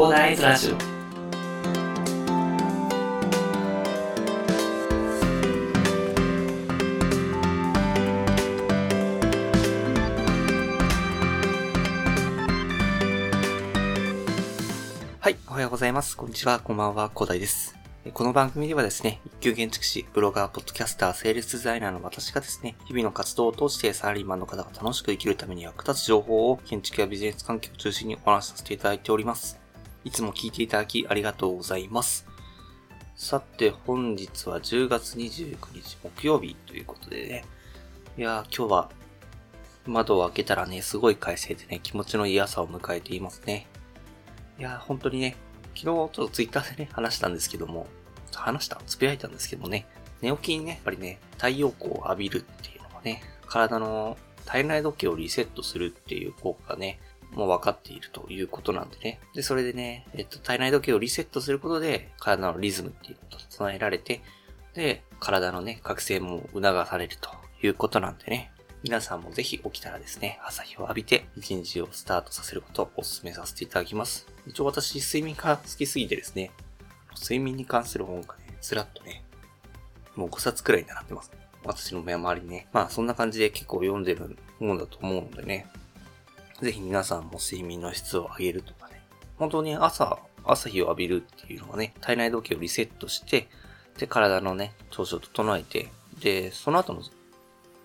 コーダーイズラジオはい、おはようございます。こんにちは、こんばんは、コーダイです。この番組ではですね、一級建築士、ブロガー、ポッドキャスター、セールスデザイナーの私がですね、日々の活動を通してサラリーマンの方が楽しく生きるために役立つ情報を建築やビジネス関係を中心にお話しさせていただいております。いつも聞いていただきありがとうございます。さて、本日は10月29日木曜日ということでね、いやー、今日は窓を開けたらね、すごい快晴でね、気持ちのいい朝を迎えていますね。いやー、本当にね、昨日ちょっとツイッターでね、話したんですけども、話した？つぶやいたんですけどもね、寝起きにね、やっぱりね、太陽光を浴びるっていうのがね、体の体内時計をリセットするっていう効果がね、もう分かっているということなんでね。で、それでね、えっと、体内時計をリセットすることで、体のリズムっていうのと備えられて、で、体のね、覚醒も促されるということなんでね。皆さんもぜひ起きたらですね、朝日を浴びて一日をスタートさせることをお勧めさせていただきます。一応私、睡眠が好きすぎてですね、睡眠に関する本がね、ずらっとね、もう5冊くらいになってます。私の目周りにね。まあそんな感じで結構読んでるものだと思うのでね。ぜひ皆さんも睡眠の質を上げるとかね。本当に朝、朝日を浴びるっていうのはね、体内時計をリセットして、で、体のね、調子を整えて、で、その後の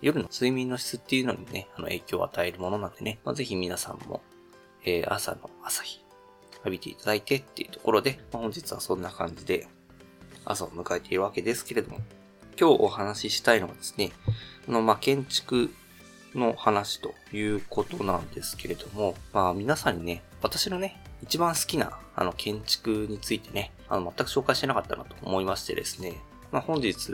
夜の睡眠の質っていうのにね、あの影響を与えるものなんでね、まあ、ぜひ皆さんも、えー、朝の朝日、浴びていただいてっていうところで、まあ、本日はそんな感じで朝を迎えているわけですけれども、今日お話ししたいのはですね、あの、ま、建築の話ということなんですけれども、まあ、皆さんにね、私のね、一番好きな、あの、建築についてね、あの、全く紹介してなかったなと思いましてですね、まあ、本日、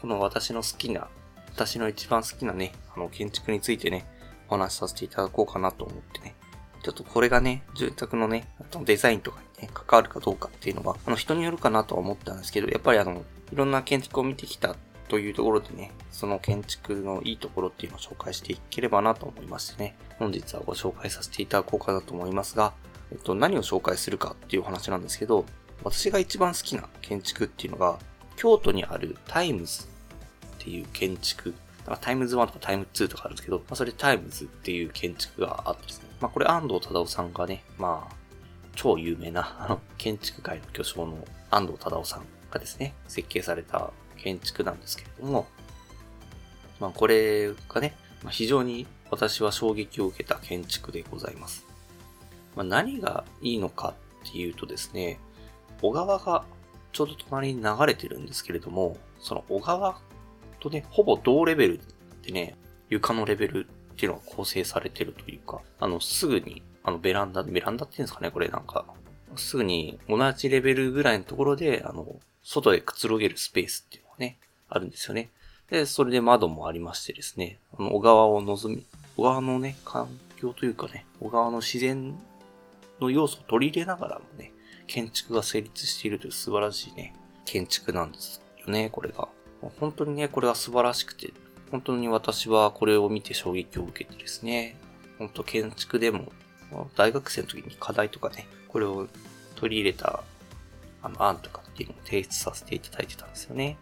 この私の好きな、私の一番好きなね、あの、建築についてね、お話しさせていただこうかなと思ってね、ちょっとこれがね、住宅のね、あとデザインとかにね、関わるかどうかっていうのは、あの、人によるかなとは思ったんですけど、やっぱりあの、いろんな建築を見てきたというところでね、その建築のいいところっていうのを紹介していければなと思いましてね、本日はご紹介させていただこうかなと思いますが、えっと、何を紹介するかっていう話なんですけど、私が一番好きな建築っていうのが、京都にあるタイムズっていう建築、タイムズ1とかタイム2とかあるんですけど、まあ、それタイムズっていう建築があってですね、まあこれ安藤忠雄さんがね、まあ、超有名な、建築界の巨匠の安藤忠夫さんがですね、設計された建築なんですけれども、まあこれがね、ま、非常に私は衝撃を受けた建築でございます。まあ何がいいのかっていうとですね、小川がちょうど隣に流れてるんですけれども、その小川とね、ほぼ同レベルでね、床のレベルっていうのが構成されてるというか、あの、すぐに、あの、ベランダ、ベランダっていうんですかね、これなんか、すぐに同じレベルぐらいのところで、あの、外でくつろげるスペースっていうね、あるんですよね。で、それで窓もありましてですね、あの、小川を望み、小川のね、環境というかね、小川の自然の要素を取り入れながらもね、建築が成立しているという素晴らしいね、建築なんですよね、これが。本当にね、これは素晴らしくて、本当に私はこれを見て衝撃を受けてですね、本当建築でも、大学生の時に課題とかね、これを取り入れた、あの、案とかっていうのを提出させていただいてたんですよね。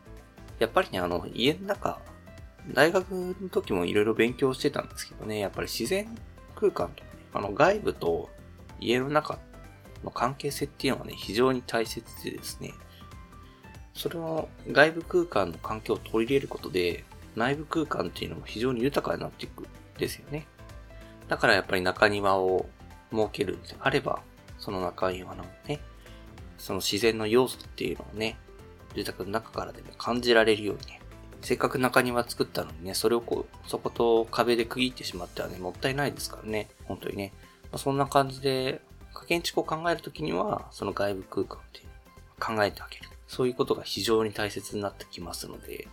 やっぱりね、あの、家の中、大学の時もいろいろ勉強してたんですけどね、やっぱり自然空間とかね、あの、外部と家の中の関係性っていうのはね、非常に大切でですね、それを外部空間の環境を取り入れることで、内部空間っていうのも非常に豊かになっていくんですよね。だからやっぱり中庭を設けるんであれば、その中庭のね、その自然の要素っていうのをね、住宅の中からでも感じられるようにね、せっかく中庭作ったのにね、それをこう、そこと壁で区切ってしまってはね、もったいないですからね、本当にね。まあ、そんな感じで、建築を考えるときには、その外部空間っていうのを考えてあげる。そういうことが非常に大切になってきますので、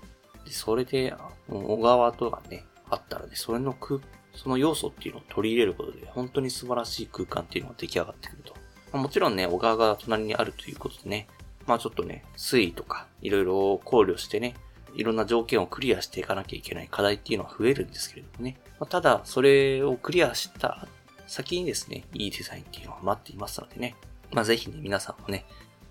でそれで、小川とかね、あったらね、それの空、その要素っていうのを取り入れることで、本当に素晴らしい空間っていうのが出来上がってくると。まあ、もちろんね、小川が隣にあるということでね、まあちょっとね、水位とか、いろいろ考慮してね、いろんな条件をクリアしていかなきゃいけない課題っていうのは増えるんですけれどもね。まあ、ただ、それをクリアした先にですね、いいデザインっていうのが待っていますのでね。まあ、ぜひね、皆さんもね、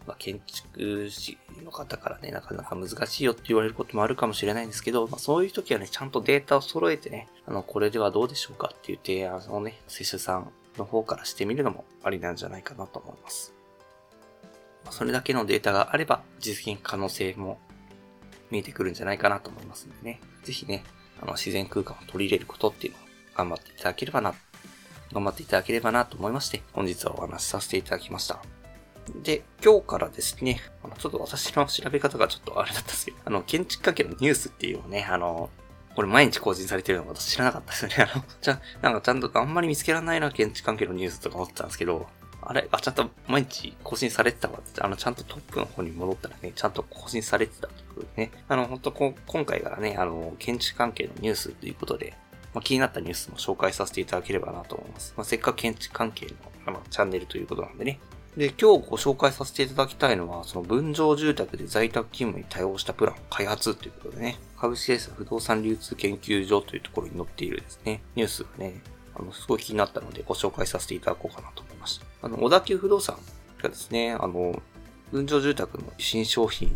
まあ、建築士の方からね、なかなか難しいよって言われることもあるかもしれないんですけど、まあ、そういう時はね、ちゃんとデータを揃えてね、あの、これではどうでしょうかっていう提案をね、接種さんの方からしてみるのもありなんじゃないかなと思います。それだけのデータがあれば、実現可能性も見えてくるんじゃないかなと思いますんでね。ぜひね、あの、自然空間を取り入れることっていうのを頑張っていただければな、頑張っていただければなと思いまして、本日はお話しさせていただきました。で、今日からですね、ちょっと私の調べ方がちょっとあれだったんですけど、あの、建築関係のニュースっていうのをね、あの、これ毎日更新されてるの私知らなかったですよね。あの、じゃ、なんかちゃんとあんまり見つけられないな、建築関係のニュースとか思ってたんですけど、あれ、あ、ちゃんと毎日更新されてたわって、あの、ちゃんとトップの方に戻ったらね、ちゃんと更新されてたということでね。あの、本当こ今回からね、あの、建築関係のニュースということで、まあ、気になったニュースも紹介させていただければなと思います。まあ、せっかく建築関係の、あの、チャンネルということなんでね。で、今日ご紹介させていただきたいのは、その分譲住宅で在宅勤務に対応したプラン開発ということでね、株式会社不動産流通研究所というところに載っているですね、ニュースがね、あの、すごい気になったのでご紹介させていただこうかなと思いました。あの、小田急不動産がですね、あの、分譲住宅の新商品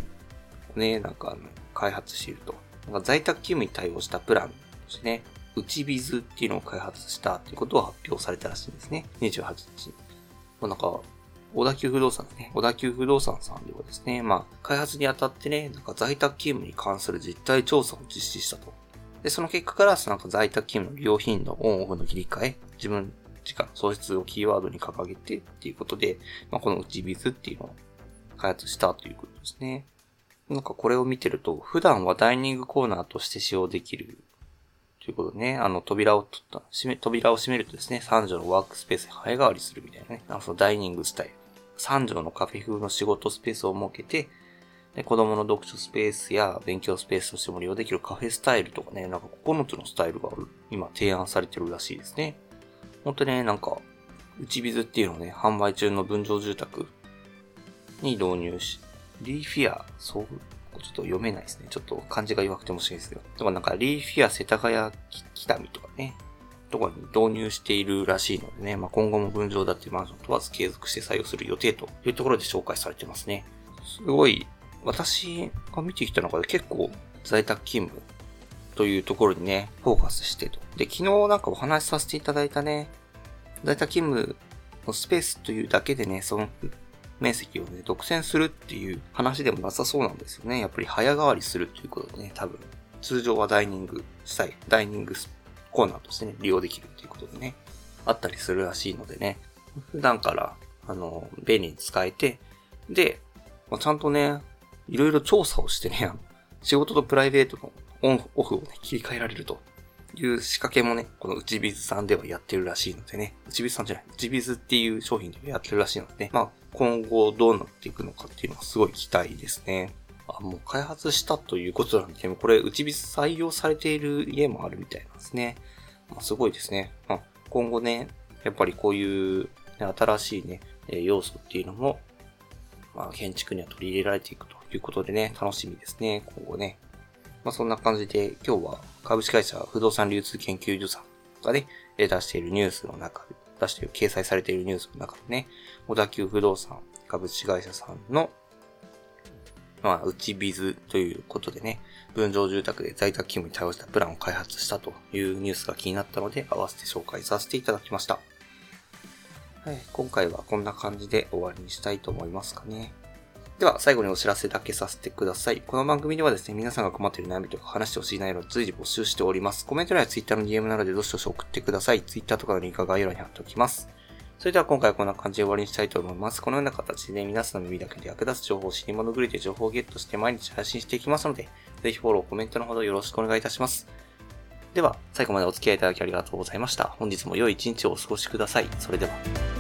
をね、なんかあの、開発していると。なんか在宅勤務に対応したプランですね、うちビズっていうのを開発したということを発表されたらしいんですね。28日に。なんか、小田急不動産ですね。小田急不動産さんではですね、まあ、開発にあたってね、なんか在宅勤務に関する実態調査を実施したと。で、その結果から、なんか在宅勤務の利用頻度、オンオフの切り替え、自分時間、創出をキーワードに掲げてっていうことで、まあ、このうちビズっていうのを開発したということですね。なんかこれを見てると、普段はダイニングコーナーとして使用できるということね、あの、扉を取った、閉め、扉を閉めるとですね、三畳のワークスペースに生え変わりするみたいなね、あの、そのダイニングスタイル。三畳のカフェ風の仕事スペースを設けて、で子供の読書スペースや勉強スペースとしても利用できるカフェスタイルとかね、なんか9つのスタイルが今提案されてるらしいですね。本当ね、なんか、うちビズっていうのをね、販売中の分譲住宅に導入し、リーフィア、そう、ちょっと読めないですね。ちょっと漢字が弱くてもしいですけど。とかなんか、リーフィア世田谷北見とかね、とかに導入しているらしいのでね、まあ、今後も分譲だってマンション問わず継続して採用する予定というところで紹介されてますね。すごい、私が見てきた中で結構在宅勤務というところにね、フォーカスしてと。で、昨日なんかお話しさせていただいたね、在宅勤務のスペースというだけでね、その面積をね、独占するっていう話でもなさそうなんですよね。やっぱり早変わりするということでね、多分、通常はダイニングしたい、ダイニングコーナーとしてね、利用できるということでね、あったりするらしいのでね、普段から、あの、便利に使えて、で、まあ、ちゃんとね、いろいろ調査をしてね、仕事とプライベートのオン、オフをね、切り替えられるという仕掛けもね、この内ビズさんではやってるらしいのでね、内ビズさんじゃない、内ビズっていう商品でやってるらしいのでね、まあ、今後どうなっていくのかっていうのはすごい期待ですね。あ、もう開発したということなんで、これ、内ビズ採用されている家もあるみたいなんですね。まあ、すごいですね。まあ、今後ね、やっぱりこういう、ね、新しいね、要素っていうのも、まあ、建築には取り入れられていくとということでね、楽しみですね、今後ね。まあ、そんな感じで、今日は株式会社不動産流通研究所さんがね、出しているニュースの中で、出している、掲載されているニュースの中でね、小田急不動産株式会社さんの、まあ、うちビズということでね、分譲住宅で在宅勤務に対応したプランを開発したというニュースが気になったので、合わせて紹介させていただきました。はい、今回はこんな感じで終わりにしたいと思いますかね。では、最後にお知らせだけさせてください。この番組ではですね、皆さんが困っている悩みとか話してほしい内容を随時募集しております。コメント欄や Twitter の DM などでどしどし送ってください。Twitter とかのリンクは概要欄に貼っておきます。それでは今回はこんな感じで終わりにしたいと思います。このような形で、ね、皆さんの耳だけで役立つ情報を死に物狂いで情報をゲットして毎日配信していきますので、ぜひフォロー、コメントのほどよろしくお願いいたします。では、最後までお付き合いいただきありがとうございました。本日も良い一日をお過ごしください。それでは。